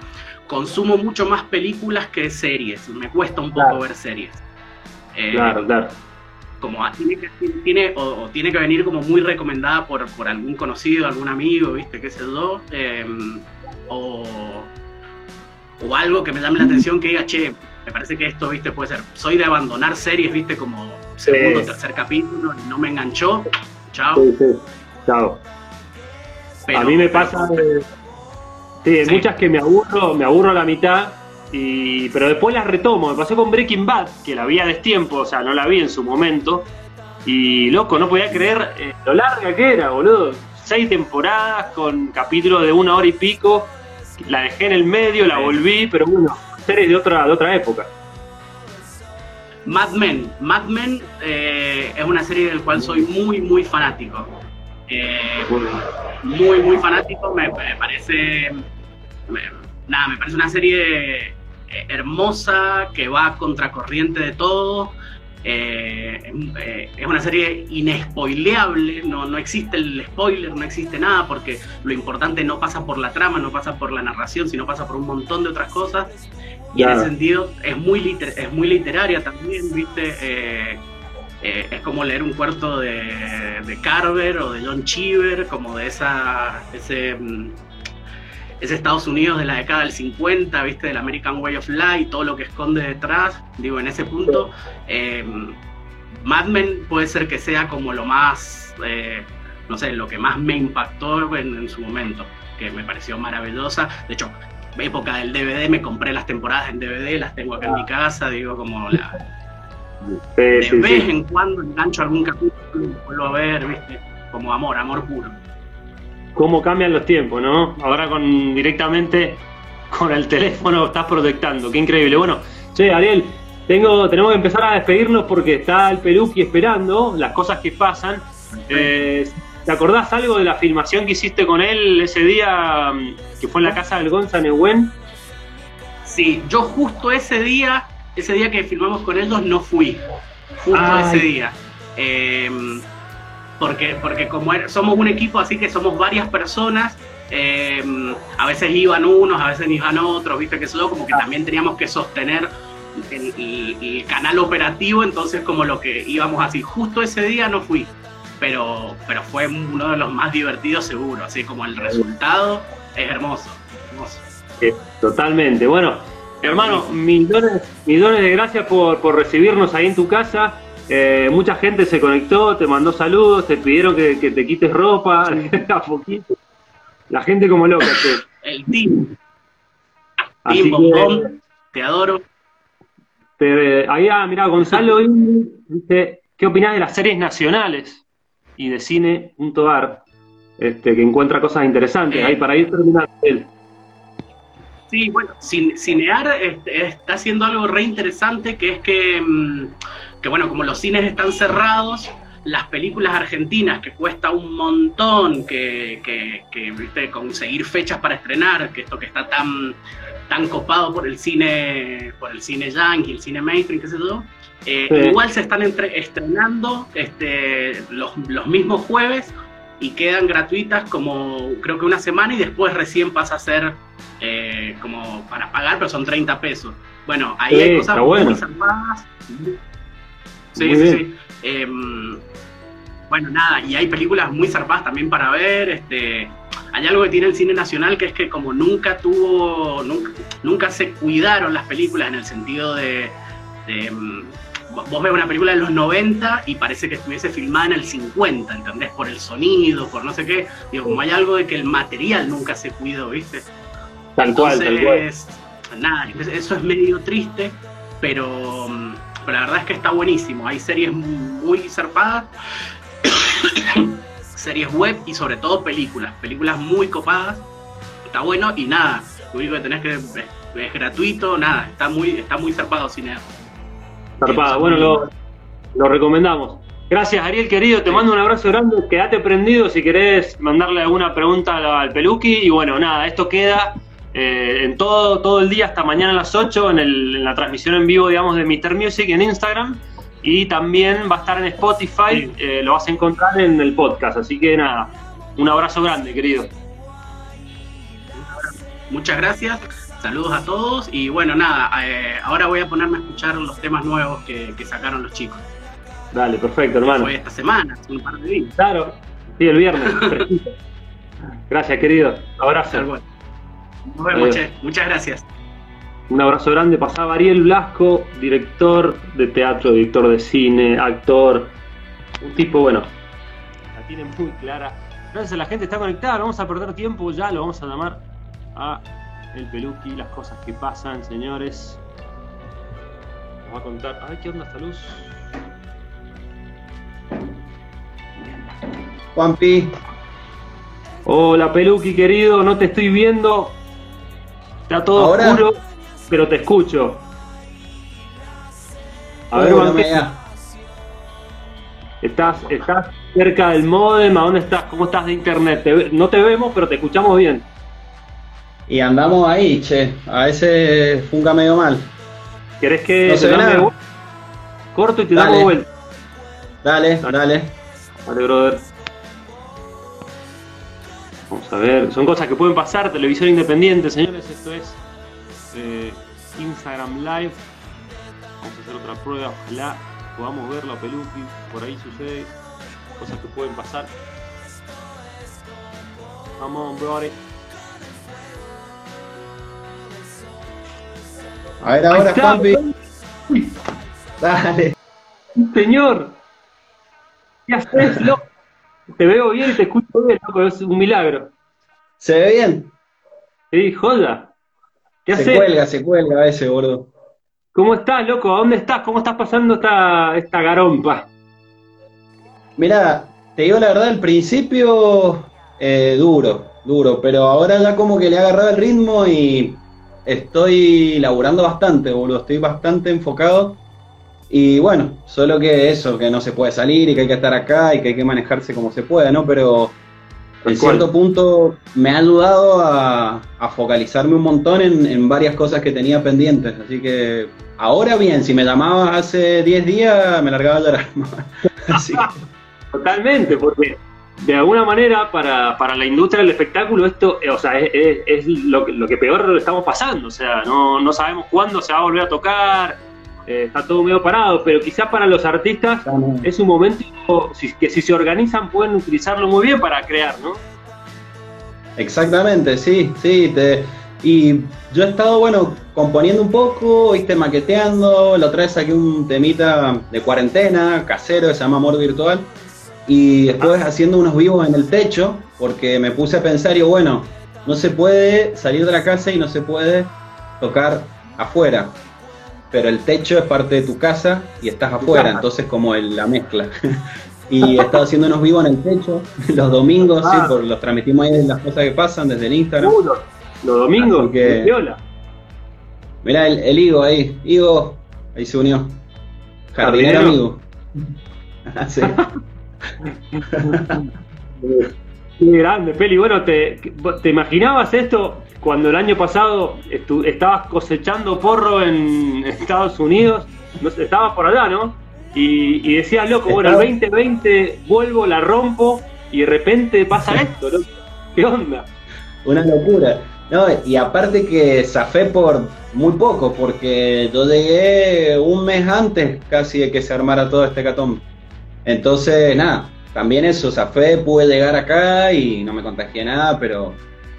Consumo mucho más películas que series, me cuesta un poco ver series. claro, claro. Como tiene que, tiene, o, tiene que venir como muy recomendada por, por algún conocido, algún amigo, ¿viste? ¿Qué sé yo? o o algo que me llame la atención que diga, che, me parece que esto, viste, puede ser. Soy de abandonar series, viste, como segundo o tercer capítulo, y no me enganchó. Chao. Sí, sí. Chao. a mí me pasa. Sí, muchas que me aburro, me aburro a la mitad. Y, pero después las retomo. Me pasó con Breaking Bad, que la vi a destiempo, o sea, no la vi en su momento. Y loco, no podía creer eh, lo larga que era, boludo. Seis temporadas con capítulos de una hora y pico la dejé en el medio, la volví, pero bueno, series de otra, de otra época. Mad Men. Mad Men eh, es una serie del cual soy muy, muy fanático. Eh, muy, muy fanático. Me, parece. Nada, me parece una serie eh, hermosa que va a contracorriente de todo. Eh, eh, es una serie inespoileable, no, no existe el spoiler, no existe nada, porque lo importante no pasa por la trama, no pasa por la narración, sino pasa por un montón de otras cosas. Y en ese sentido es muy, es muy literaria también, ¿viste? Eh, es como leer un cuarto de, de, Carver o de John Cheever, como de esa, ese mm, es Estados Unidos de la década del 50, ¿viste? Del American Way of Life, todo lo que esconde detrás. Digo, en ese punto, eh, Mad Men puede ser que sea como lo más, eh, no sé, lo que más me impactó en, su momento, que me pareció maravillosa. De hecho, época del DVD, me compré las temporadas en DVD, las tengo acá en mi casa, digo, como la... de vez en cuando engancho algún capítulo y vuelvo a ver, ¿viste? Como amor, amor puro cómo cambian los tiempos, ¿no? Ahora con directamente con el teléfono estás protectando, qué increíble. Bueno, che, Ariel, tengo, tenemos que empezar a despedirnos porque está el Peluqui esperando las cosas que pasan. Eh, ¿Te acordás algo de la filmación que hiciste con él ese día mm, que fue en la casa del Gonza Neuwen? Sí, yo justo ese día, ese día que filmamos con ellos, no fui. Justo ese día. Eh, porque, porque como somos un equipo, así que somos varias personas, eh, a veces iban unos, a veces iban otros, viste que eso, como que también teníamos que sostener el, canal operativo, entonces como lo que íbamos así, justo ese día no fui, pero, pero fue uno de los más divertidos seguro, así como el resultado es hermoso, hermoso. totalmente, bueno, hermano, mil dones, de gracias por, por recibirnos ahí en tu casa. Eh, mucha gente se conectó, te mandó saludos, te pidieron que, te quites ropa, a poquito. La gente como loca. El team. team te adoro. ahí, ah, mira, Gonzalo dice, ¿qué opinas de las series nacionales y de cine.ar? Este, que encuentra cosas interesantes. ahí para ir terminando él. Sí, bueno, Cinear este, está haciendo algo re interesante que es que, mm, que, bueno, como los cines están cerrados, las películas argentinas que cuesta un montón que, ¿viste? conseguir fechas para estrenar, que esto que está tan, tan copado por el cine, por el cine yankee, el cine mainstream, qué sé yo, eh, igual se están estrenando este, los, los mismos jueves y quedan gratuitas como creo que una semana y después recién pasa a ser eh, como para pagar, pero son 30 pesos. Bueno, ahí hay cosas muy salvadas. Sí, sí, sí. Em, bueno, nada, y hay películas muy zarpadas también para ver. Este, hay algo que tiene el cine nacional que es que como nunca tuvo, nunca, nunca se cuidaron las películas en el sentido de, em, vos ves una película de los 90 y parece que estuviese filmada en el 50, ¿entendés? Por el sonido, por no sé qué. Digo, como hay algo de que el material nunca se cuidó, ¿viste? Tal cual, tal cual. Nada, eso es medio triste, pero, pero la verdad es que está buenísimo. Hay series muy zarpadas series web y sobre todo películas, películas muy copadas. Está bueno y nada, lo único que tenés que es, gratuito, nada, está muy, está muy zarpado cine. Zarpado, bueno, lo, lo recomendamos. Gracias, Ariel, querido. Te mando un abrazo grande. Quédate prendido si querés mandarle alguna pregunta al Peluqui. Y bueno, nada, esto queda eh, en todo, todo el día hasta mañana a las 8 en, en, la transmisión en vivo, digamos, de Mr. Music en Instagram. Y también va a estar en Spotify, eh, lo vas a encontrar en el podcast. Así que nada, un abrazo grande, querido. Muchas gracias, saludos a todos y bueno, nada, eh, ahora voy a ponerme a escuchar los temas nuevos que, sacaron los chicos. Dale, perfecto, hermano. Fue esta semana, un par de días. Claro, sí, el viernes. gracias, querido. Abrazo. Vemos, Muchas gracias. Un abrazo grande. Pasaba Ariel Blasco, director de teatro, director de cine, actor. Un tipo, bueno, la tiene muy clara. Gracias a la gente está conectada, vamos a perder tiempo, ya lo vamos a llamar a el Peluqui, las cosas que pasan, señores. Nos va a contar. Ay, ¿qué onda esta luz? Juanpi. Hola Peluqui querido, no te estoy viendo. Está todo oscuro pero te escucho. A ver, ¿Estás, ¿Estás cerca del modem? ¿A dónde estás? ¿Cómo estás de internet? no te vemos, pero te escuchamos bien. Y andamos ahí, che. A veces funga medio mal. ¿Querés que no te Corto y te damos vuelta. Dale, dale. Dale, brother. Vamos a ver. Son cosas que pueden pasar. Televisión independiente, señores. Esto es Instagram Live. Vamos a hacer otra prueba, ojalá podamos ver la peluqui, por ahí sucede cosas que pueden pasar. Vamos, brother. A ver ahora, Juanpi. Dale. Señor. ¿Qué haces, loco? Te veo bien y te escucho bien, loco. Es un milagro. ¿Se ve bien? Sí, joda se cuelga, se cuelga ese, gordo. ¿Cómo estás, loco? ¿Dónde estás? ¿Cómo estás pasando esta, esta garompa? Mira, te digo la verdad, al principio eh, duro, duro, pero ahora ya como que le he agarrado el ritmo y estoy laburando bastante, boludo, estoy bastante enfocado. Y bueno, solo que eso, que no se puede salir y que hay que estar acá y que hay que manejarse como se pueda, ¿no? Pero en cierto punto me ha ayudado a, focalizarme un montón en, varias cosas que tenía pendientes. Así que ahora bien, si me llamabas hace 10 días, me largaba a llorar. Totalmente, porque de alguna manera para, la industria del espectáculo esto eh, o sea, es, lo, que peor estamos pasando. O sea, no, no sabemos cuándo se va a volver a tocar, eh, está todo medio parado, pero quizás para los artistas es un momento que si se organizan pueden utilizarlo muy bien para crear, ¿no? Exactamente, sí, sí. y yo he estado, bueno, componiendo un poco, viste, maqueteando. La otra vez saqué un temita de cuarentena, casero, que se llama Amor Virtual. Y después ah. haciendo unos vivos en el techo, porque me puse a pensar, y bueno, no se puede salir de la casa y no se puede tocar afuera pero el techo es parte de tu casa y estás afuera, entonces como la mezcla. y he estado haciendo unos vivos en el techo los domingos, sí, ah. por, los transmitimos ahí las cosas que pasan desde el Instagram. Uh, los, domingos, que, Mirá el, el, Higo ahí, Higo, ahí se unió. Jardinero, amigo. sí. Qué grande, Peli. Bueno, ¿te, ¿te imaginabas esto cuando el año pasado estabas cosechando porro en Estados Unidos? No sé, estabas por allá, ¿no? Y, decías, loco, bueno, el 2020 vuelvo, la rompo y de repente pasa esto, ¿no? ¿Qué onda? Una locura. No, y aparte que zafé por muy poco, porque yo llegué un mes antes casi de que se armara todo este catón. Entonces, nada, también eso, zafé, pude llegar acá y no me contagié nada, pero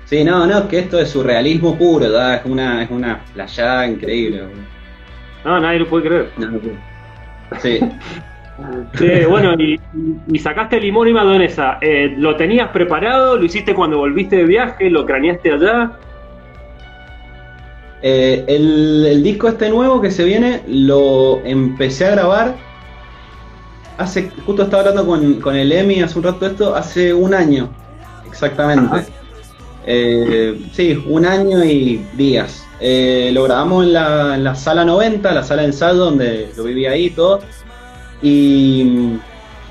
sí, no, no, que esto es surrealismo puro, es una, es una playa increíble. No, nadie lo puede creer. Sí. bueno, y, sacaste limón y madonesa. Eh, ¿Lo tenías preparado? ¿Lo hiciste cuando volviste de viaje? ¿Lo craneaste allá? Eh, el, el, disco este nuevo que se viene lo empecé a grabar hace, justo estaba hablando con, el Emi hace un rato esto, hace un año, exactamente. Eh, sí, un año y días. Eh, lo grabamos en la, sala 90, la sala de ensayo donde yo vivía ahí y todo. Y mm,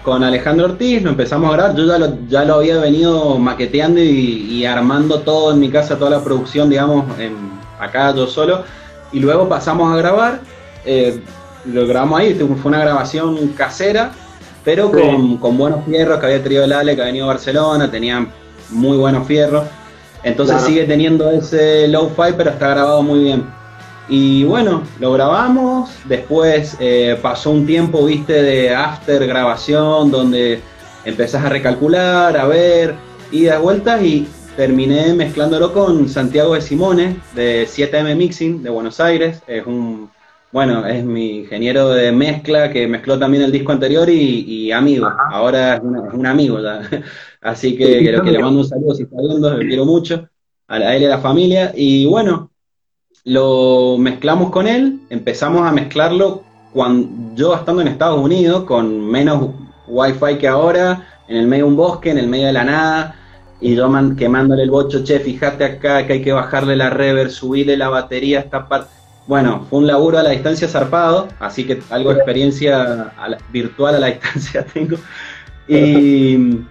con Alejandro Ortiz lo empezamos a grabar. Yo ya lo, ya lo había venido maqueteando y, armando todo en mi casa, toda la producción, digamos, en, acá yo solo. Y luego pasamos a grabar. Eh, lo grabamos ahí, fue una grabación casera, pero con, buenos fierros que había tenido el Ale, que ha venido a Barcelona, tenía muy buenos fierros. Entonces sigue teniendo ese low fi, pero está grabado muy bien. Y bueno, lo grabamos, después eh, pasó un tiempo, viste, de after grabación, donde empezás a recalcular, a ver, idas, vueltas, y terminé mezclándolo con Santiago de Simone, de 7M Mixing, de Buenos Aires. Es un bueno, es mi ingeniero de mezcla que mezcló también el disco anterior y, amigo. Ahora es, un amigo ya. Así que, que, le mando un saludo si está viendo, lo quiero mucho. A, él y a la familia. Y bueno, lo mezclamos con él. Empezamos a mezclarlo cuando yo estando en Estados Unidos, con menos wifi que ahora, en el medio de un bosque, en el medio de la nada. Y yo quemándole el bocho, che, fíjate acá que hay que bajarle la reverb, subirle la batería a esta parte bueno, fue un laburo a la distancia zarpado, así que algo de experiencia virtual a la distancia tengo. Y,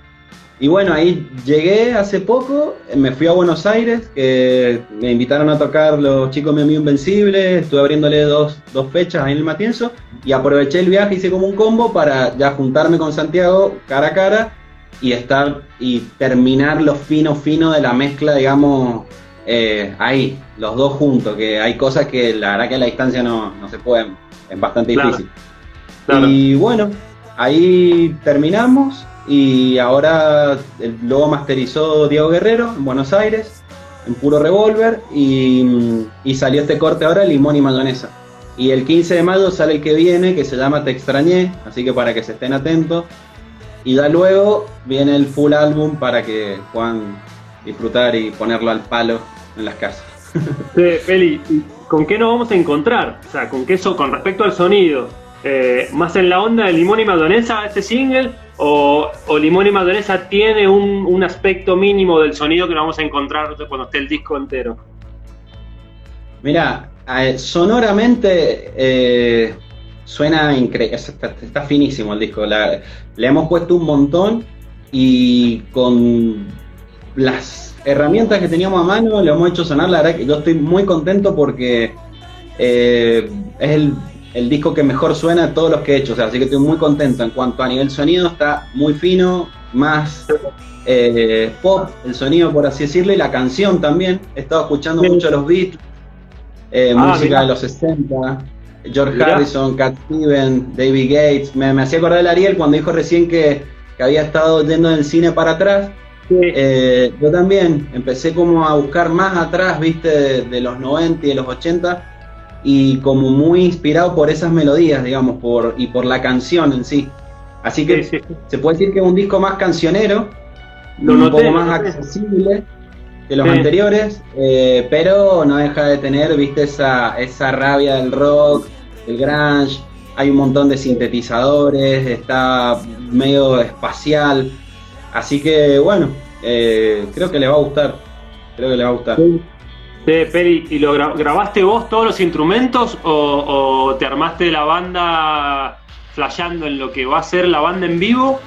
y, bueno, ahí llegué hace poco, me fui a Buenos Aires, que me invitaron a tocar los chicos de Mi Invencible, estuve abriéndole dos, dos fechas ahí en el Matienzo, y aproveché el viaje, hice como un combo para ya juntarme con Santiago cara a cara y estar y terminar lo fino fino de la mezcla, digamos, eh, ahí, los dos juntos, que hay cosas que la verdad que a la distancia no, se pueden, es bastante difícil. Y bueno, ahí terminamos y ahora el logo masterizó Diego Guerrero en Buenos Aires, en puro revólver, y, salió este corte ahora, limón y mayonesa. Y el 15 de mayo sale el que viene, que se llama Te extrañé, así que para que se estén atentos. Y ya luego viene el full álbum para que puedan disfrutar y ponerlo al palo en las casas. Sí, Feli, ¿con qué nos vamos a encontrar? O sea, ¿con qué eso, con respecto al sonido? Eh, ¿Más en la onda de Limón y Madonesa este single? O, Limón y Madonesa tiene un, aspecto mínimo del sonido que nos vamos a encontrar cuando esté el disco entero? Mira, sonoramente eh, suena increíble, está, finísimo el disco. le hemos puesto un montón y con las herramientas que teníamos a mano lo hemos hecho sonar. La verdad que yo estoy muy contento porque eh, es el, el disco que mejor suena de todos los que he hecho. O sea, así que estoy muy contento. En cuanto a nivel sonido, está muy fino, más eh, pop, el sonido, por así decirlo, y la canción también. He estado escuchando mucho los beats, eh, Ah, música de los 60, George. Harrison, Cat Steven, David Gates. Me, me hacía acordar el Ariel cuando dijo recién que, que había estado yendo del cine para atrás. Eh, yo también empecé como a buscar más atrás, viste, de, de los 90 y de los 80 y como muy inspirado por esas melodías, digamos, por, y por la canción en sí. Así que Sí, sí. se puede decir que es un disco más cancionero, Lo un noté, poco más noté. accesible que los anteriores, eh, pero no deja de tener, viste, esa, esa rabia del rock, del grunge, hay un montón de sintetizadores, está medio espacial, así que bueno, eh, creo que le va a gustar, creo que le va a gustar. Sí, Peri, ¿y lo gra- grabaste vos todos los instrumentos o, o te armaste la banda flasheando en lo que va a ser la banda en vivo?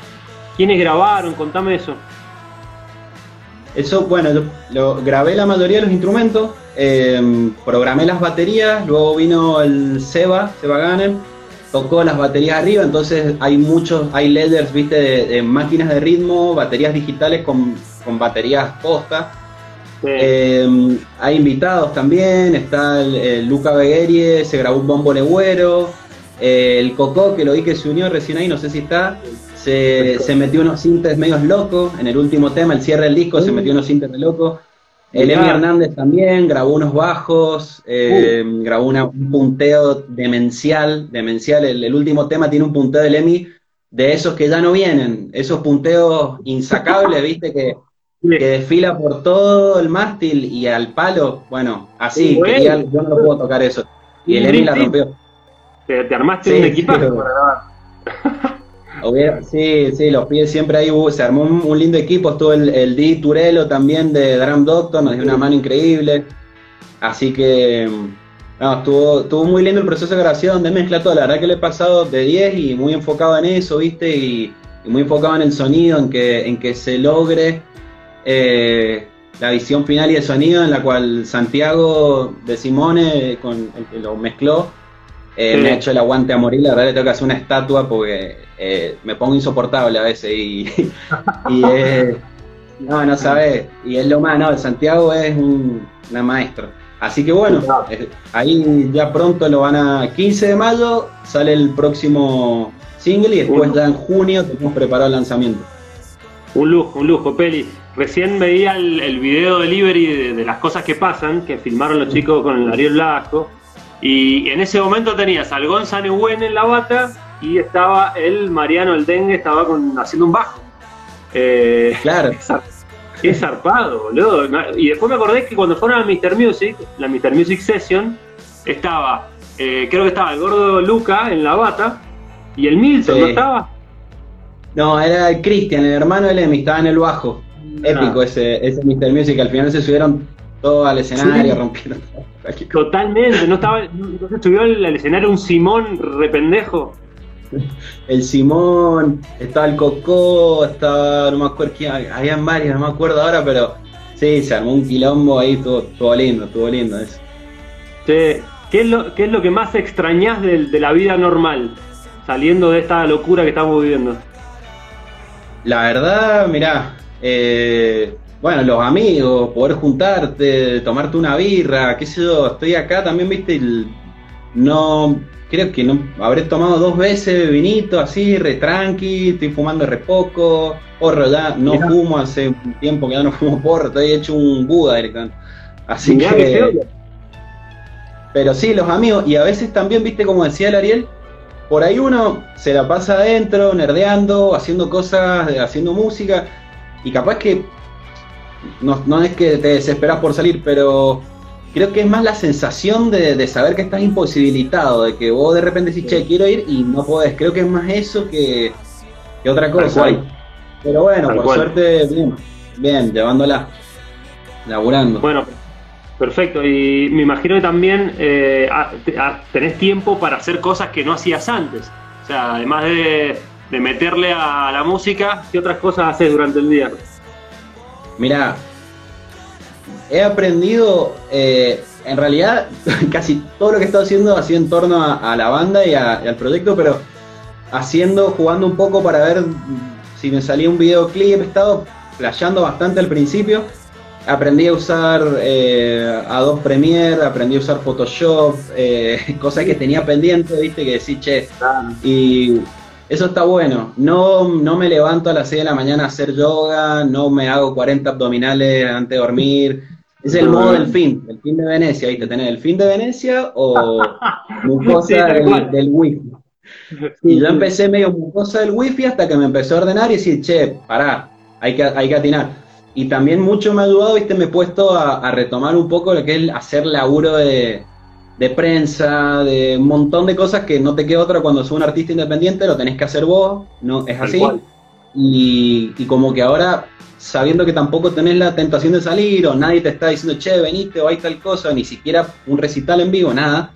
¿Quiénes grabaron? Contame eso. Eso, bueno, yo lo, grabé la mayoría de los instrumentos, eh, programé las baterías, luego vino el Seba, Seba Ganem, tocó las baterías arriba, entonces hay muchos, hay layers, viste, de, de máquinas de ritmo, baterías digitales con, con baterías posta. Eh, hay invitados también, está el, el Luca Beguerie, se grabó un bombo legüero, eh, el Coco, que lo vi que se unió recién ahí, no sé si está, se, se metió unos sintes medios locos, en el último tema, el cierre del disco, se metió unos sintes de locos. El. Emi Hernández también grabó unos bajos, eh, grabó una- un punteo demencial, demencial. El, el último tema tiene un punteo del Emi de esos que ya no vienen, esos punteos insacables, viste, que, que desfila por todo el mástil y al palo, bueno, así, Sí, bueno. quería- yo no lo puedo tocar eso. Y el Emi la rompió. Te, te armaste Sí, un equipaje pero- para grabar. Sí, sí, los pies siempre ahí hubo- se armó un, un lindo equipo, estuvo el, el Di Turelo también de Drum Doctor, nos dio una mano increíble. Así que no, estuvo, estuvo muy lindo el proceso de grabación, de mezcla todo, la verdad que le he pasado de 10 y muy enfocado en eso, viste, y, y muy enfocado en el sonido, en que, en que se logre eh, la visión final y el sonido en la cual Santiago de Simone, con el que lo mezcló, eh, Sí. me ha hecho el aguante a morir, la verdad le tengo que hacer una estatua porque eh, me pongo insoportable a veces y, y no, no sabes, y es lo más, no, Santiago es un, una maestra. Así que bueno, eh, ahí ya pronto lo van a, 15 de mayo sale el próximo single y después ya en junio tenemos preparado el lanzamiento. Un lujo, un lujo, Peli. Recién veía el, el video delivery de, de las cosas que pasan, que filmaron los chicos con el Ariel Blasco. Y en ese momento tenías al Gonzalo Neuwen en la bata y estaba el Mariano el Dengue, estaba con, haciendo un bajo. Eh, Claro, Qué zarpado, boludo. Y después me acordé que cuando fueron a Mr. Music, la Mr. Music Session, estaba, eh, creo que estaba el gordo Luca en la bata y el Milton, Sí. ¿no estaba? no, era el Cristian, el hermano de Lemmy, estaba en el bajo. Épico Ah. ese, ese Mr. Music, al final se subieron todos al escenario, Sí. rompieron. Totalmente, no estaba, no se subió al, al escenario un Simón rependejo. El Simón, estaba el Cocó, estaba, no me acuerdo quién, habían varios, no me acuerdo ahora, pero sí, se armó un quilombo ahí, estuvo, estuvo lindo, estuvo lindo eso. Che, ¿qué, es lo, ¿Qué es lo que más extrañás de, de la vida normal? Saliendo de esta locura que estamos viviendo. La verdad, mirá, eh, bueno, los amigos, poder juntarte, tomarte una birra, qué sé yo, estoy acá también, viste, el- no, creo que no, habré tomado dos veces vinito así, re tranqui, estoy fumando re poco, porro ya, no Mirá. fumo hace un tiempo que ya no fumo porro, estoy hecho un Buda directamente. Así Mirá que, pero sí, los amigos, y a veces también, viste, como decía el Ariel, por ahí uno se la pasa adentro, nerdeando, haciendo cosas, haciendo música, y capaz que no, no es que te desesperas por salir, pero creo que es más la sensación de, de saber que estás imposibilitado, de que vos de repente decís, che, quiero ir y no podés. Creo que es más eso que, que otra cosa. Pero bueno, Tal por cual. suerte, bien, bien, llevándola, laburando. Bueno, perfecto. Y me imagino que también eh, te- tenés tiempo para hacer cosas que no hacías antes. O sea, además de, de meterle a la música, ¿qué otras cosas haces durante el día? Mira, he aprendido, eh, en realidad, casi todo lo que he estado haciendo ha sido en torno a, la banda y, al proyecto, pero haciendo, jugando un poco para ver si me salía un videoclip. He estado flasheando bastante al principio. Aprendí a usar eh, Adobe Premiere, aprendí a usar Photoshop, eh, cosas que tenía pendiente, viste, que decís, che. Y eso está bueno. No, no me levanto a las 6 de la mañana a hacer yoga, no me hago 40 abdominales antes de dormir. Es el modo del fin, el fin de Venecia, ¿viste? Tenés el fin de Venecia o mucosa del, del wifi. Y yo empecé medio mucosa del wifi hasta que me empezó a ordenar y decir, che, pará, hay que, hay que atinar. Y también mucho me ha ayudado, viste, me he puesto a, retomar un poco lo que es hacer laburo de, de, prensa, de un montón de cosas que no te queda otra cuando sos un artista independiente, lo tenés que hacer vos, no es así. Y, y, como que ahora, sabiendo que tampoco tenés la tentación de salir, o nadie te está diciendo, che, veniste o hay tal cosa, ni siquiera un recital en vivo, nada,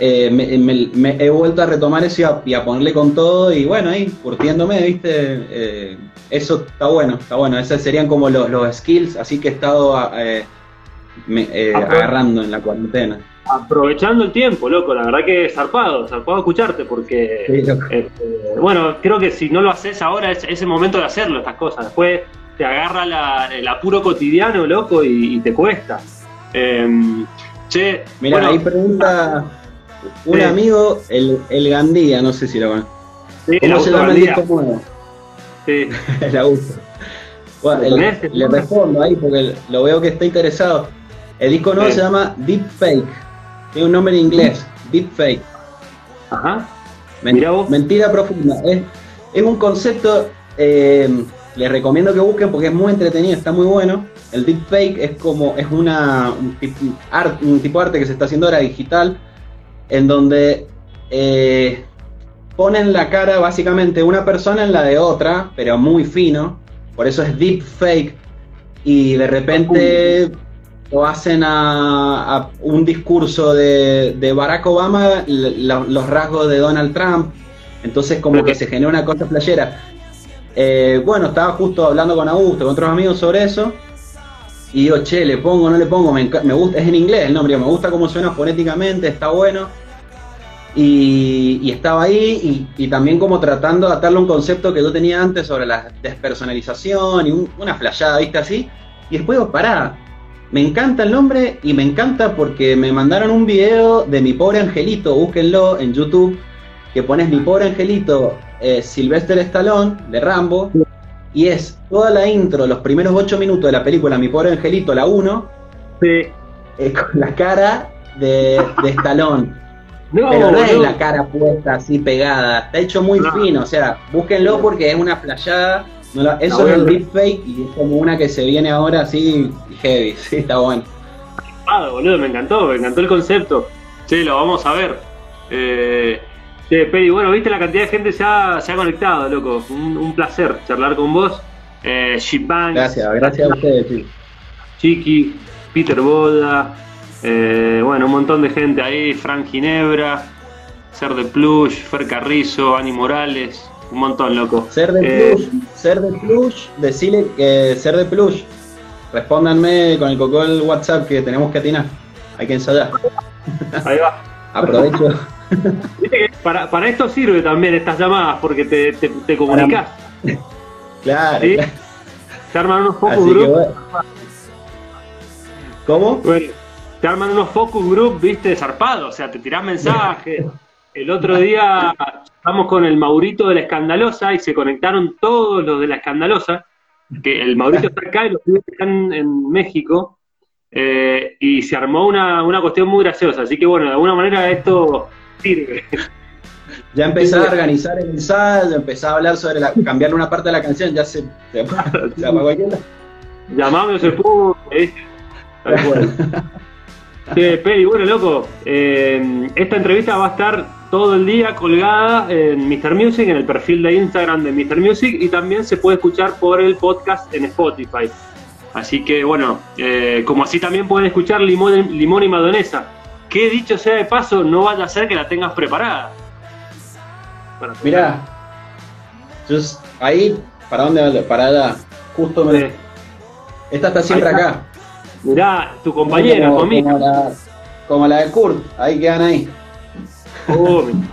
eh, me, he vuelto a retomar eso y a, ponerle con todo y bueno, ahí curtiéndome, ¿viste? Eh, eso está bueno, está bueno. Esos serían como los, los skills, así que he estado eh, agarrando en la cuarentena. Aprovechando el tiempo, loco, la verdad que zarpado, zarpado escucharte porque, este, bueno, creo que si no lo haces ahora es, ese el momento de hacerlo, estas cosas. Después te agarra el apuro cotidiano, loco, y, te cuesta. Em, che, Mira, ahí pregunta un amigo, el, el Gandía, no sé si lo van. ¿Cómo se llama el disco nuevo? Sí. la gusto. Bueno, le respondo ahí porque lo veo que está interesado. El disco nuevo se llama Deep Fake. Tiene un nombre en inglés. Deep Fake. Ajá. Mentira profunda. Es, es un concepto. Eh, les recomiendo que busquen porque es muy entretenido, está muy bueno. El Deep Fake es como. Es una, un, un tipo de arte que se está haciendo ahora digital en donde eh, ponen la cara básicamente una persona en la de otra, pero muy fino, por eso es deep fake, y de repente lo hacen a, un discurso de, Barack Obama, los rasgos de Donald Trump, entonces como que se genera una cosa playera. Eh, bueno, estaba justo hablando con Augusto, con otros amigos sobre eso, y digo, che, le pongo, no le pongo, me, gusta, es en inglés el nombre, me gusta cómo suena fonéticamente, está bueno. Y, estaba ahí y, también como tratando de atarle un concepto que yo tenía antes sobre la despersonalización y una flayada, ¿viste? Así. Y después digo, pará, me encanta el nombre y me encanta porque me mandaron un video de mi pobre angelito, búsquenlo en YouTube, que pones mi pobre angelito eh, Sylvester Stallone de Rambo y es toda la intro, los primeros ocho minutos de la película Mi Pobre Angelito, la 1, sí. con la cara de, de Stallone. No, pero no, es la cara puesta así pegada, está hecho muy fino, o sea, búsquenlo porque es una playada. Eso es el deepfake y es como una que se viene ahora así heavy, sí, está bueno. Ah, boludo, me encantó, me encantó el concepto. Sí, lo vamos a ver. Eh, Sí, Peri, bueno, viste la cantidad de gente se ha, se ha conectado, loco. Un, placer charlar con vos. Eh, Gracias, gracias a ustedes, Chiqui, Peter Boda, eh, bueno, un montón de gente ahí, Frank Ginebra, Ser de Plush, Fer Carrizo, Ani Morales, un montón, loco. Ser de eh, Plush, Ser de Plush, decirle que Ser de Plush. Respóndanme con el coco del WhatsApp que tenemos que atinar. Hay que ensayar. Ahí va. Aprovecho. para, para esto sirve también estas llamadas, porque te, te, comunicas. Claro, Se arman unos focus group. ¿Cómo? te arman unos focus group, viste, zarpados, o sea, te tirás mensajes. El otro día estamos con el Maurito de la Escandalosa y se conectaron todos los de la Escandalosa, que el Maurito está acá y los están en México, eh, y se armó una, una cuestión muy graciosa. Así que bueno, de alguna manera esto sirve. Ya empecé a organizar el ensayo, empecé a hablar sobre la, cambiarle una parte de la canción, ya se, se, se apagó Llamame se pudo, Tal cual. Peri, bueno, loco, eh, esta entrevista va a estar todo el día colgada en Mr. Music, en el perfil de Instagram de Mr. Music y también se puede escuchar por el podcast en Spotify. Así que bueno, eh, como así también pueden escuchar Limón, Limón y Madonesa. Que dicho sea de paso, no vaya a ser que la tengas preparada. Mirá, ahí, ¿para dónde? Para allá, justo me... Esta está siempre está. acá. Mirá, tu compañera, como, amiga. como la, como la de Kurt, ahí quedan ahí. Oh, lindo.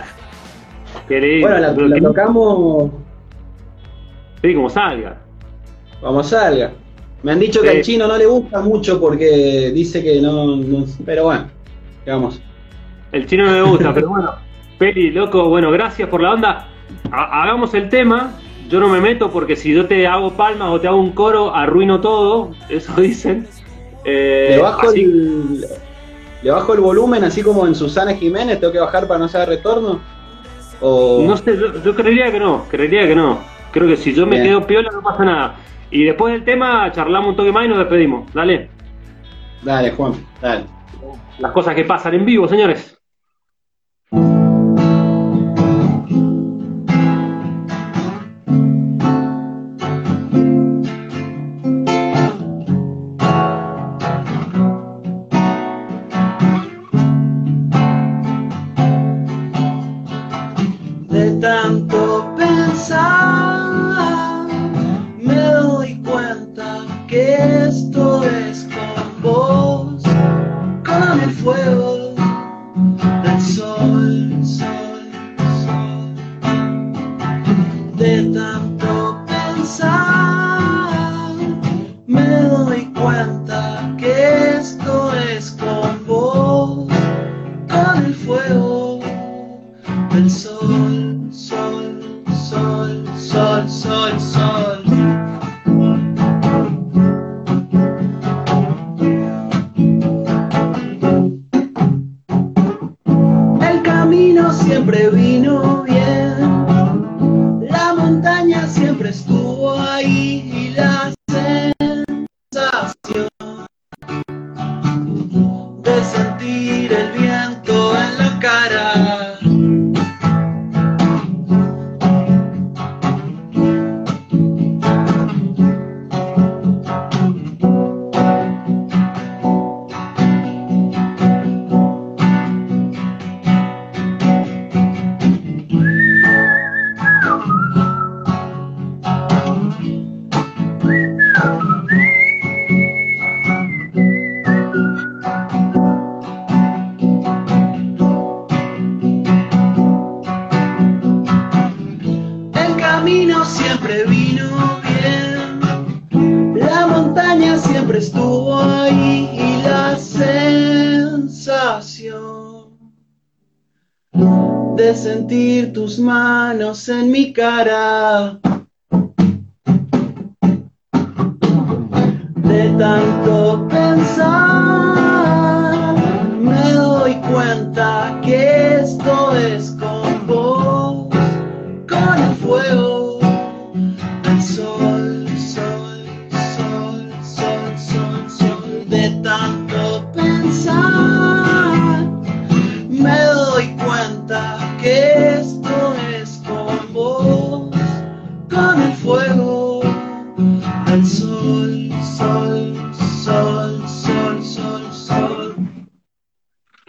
Bueno, la, la tocamos Sí, como salga. como salga. Me han dicho que al chino no le gusta mucho porque dice que no, no- pero bueno, ¿qué vamos? El chino no me gusta, pero bueno. Peli, loco, bueno, gracias por la onda. Ha- hagamos el tema. Yo no me meto porque si yo te hago palmas o te hago un coro, arruino todo. Eso dicen. Eh, le bajo así- el le bajo el volumen así como en Susana Jiménez, tengo que bajar para no hacer retorno. O No sé, yo, yo creería que no, creería que no. Creo que si yo me Bien. quedo piola no pasa nada. Y después del tema charlamos un toque más y nos despedimos. Dale. dale, Juan, dale. Las cosas que pasan en vivo, señores. Manos en mi cara.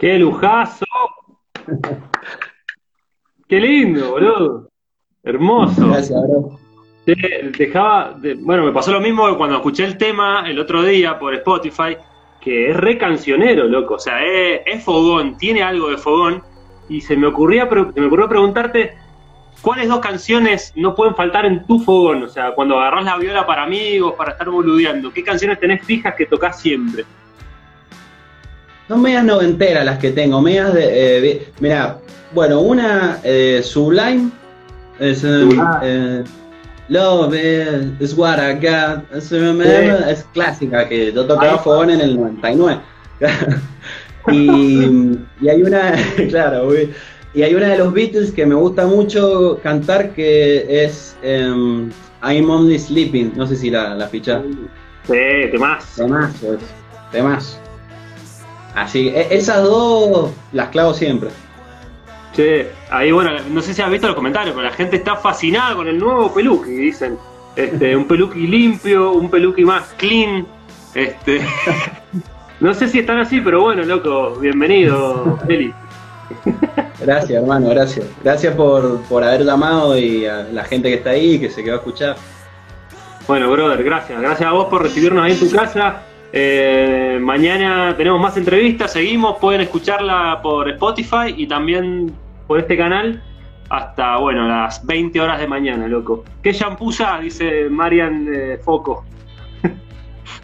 ¡Qué lujazo! ¡Qué lindo, boludo! Hermoso. Gracias, bro. Te- dejaba, de- bueno, me pasó lo mismo cuando escuché el tema el otro día por Spotify, que es re cancionero, loco. O sea, es, es fogón, tiene algo de fogón. Y se me ocurría, se me ocurrió preguntarte cuáles dos canciones no pueden faltar en tu fogón. O sea, cuando agarrás la viola para amigos, para estar boludeando, ¿qué canciones tenés fijas que tocas siempre? Son medias noventeras las que tengo, medias de... eh, mira, bueno, una eh, Sublime, es, eh, eh, Love is, what I got, es, es clásica, que yo tocaba fogón en el 99. y, y hay una, claro, y hay una de los Beatles que me gusta mucho cantar que es em, I'm Only Sleeping, no sé si la, la fichás. Sí, temás. Temazo, es, temazo. Así, e- esas dos las clavo siempre. Che, ahí bueno, no sé si has visto los comentarios, pero la gente está fascinada con el nuevo peluqui, dicen. Este, un peluqui limpio, un peluqui más clean. Este, no sé si están así, pero bueno, loco, bienvenido, Eli. Gracias, hermano, gracias. Gracias por, por haber llamado y a la gente que está ahí, que se quedó a escuchar. Bueno, brother, gracias. Gracias a vos por recibirnos ahí en tu casa. Eh, mañana tenemos más entrevistas, seguimos, pueden escucharla por Spotify y también por este canal hasta, bueno, las 20 horas de mañana, loco. ¿Qué shampoo Dice Marian eh, Foco.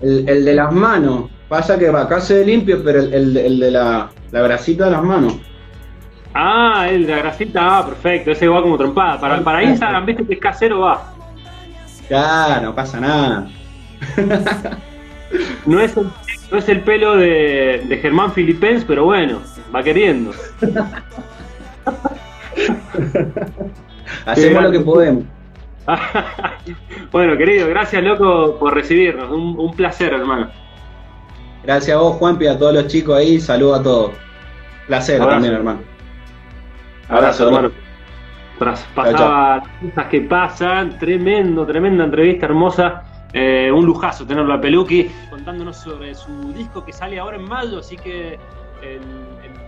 El, el, de las manos. Pasa que acá se ve limpio, pero el, el de la, la, grasita de las manos. Ah, el de la grasita, ah, perfecto. Ese va como trompada. Para, para Instagram, viste que es casero, va. Ya, no pasa nada. no, es el, no es el pelo de, de Germán Filipens, pero bueno, va queriendo. Hacemos lo que podemos. bueno, querido, gracias, loco, por recibirnos. Un, placer, hermano. Gracias a vos, Juanpi, a todos los chicos ahí. Saludos a todos. Placer también, hermano. Abrazo, hermano. Pasaba las cosas que pasan. Tremendo, tremenda entrevista hermosa. Eh, un lujazo tenerlo a Peluqui contándonos sobre su disco que sale ahora en mayo, así que el,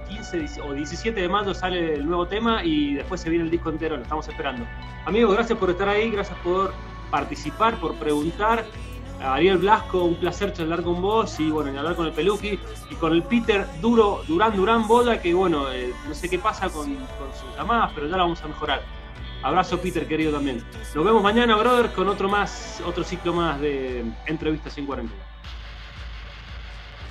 15 o 17 de mayo sale el nuevo tema y después se viene el disco entero, lo estamos esperando. Amigos, gracias por estar ahí, gracias por participar, por preguntar. Ariel Blasco, un placer charlar con vos y bueno, y hablar con el Peluqui y con el Peter Duro, Durán Durán Boda, que bueno, eh, no sé qué pasa con, con sus llamadas, pero ya la vamos a mejorar. Abrazo Peter, querido también. Nos vemos mañana, brother, con otro más, otro ciclo más de entrevistas en cuarentena.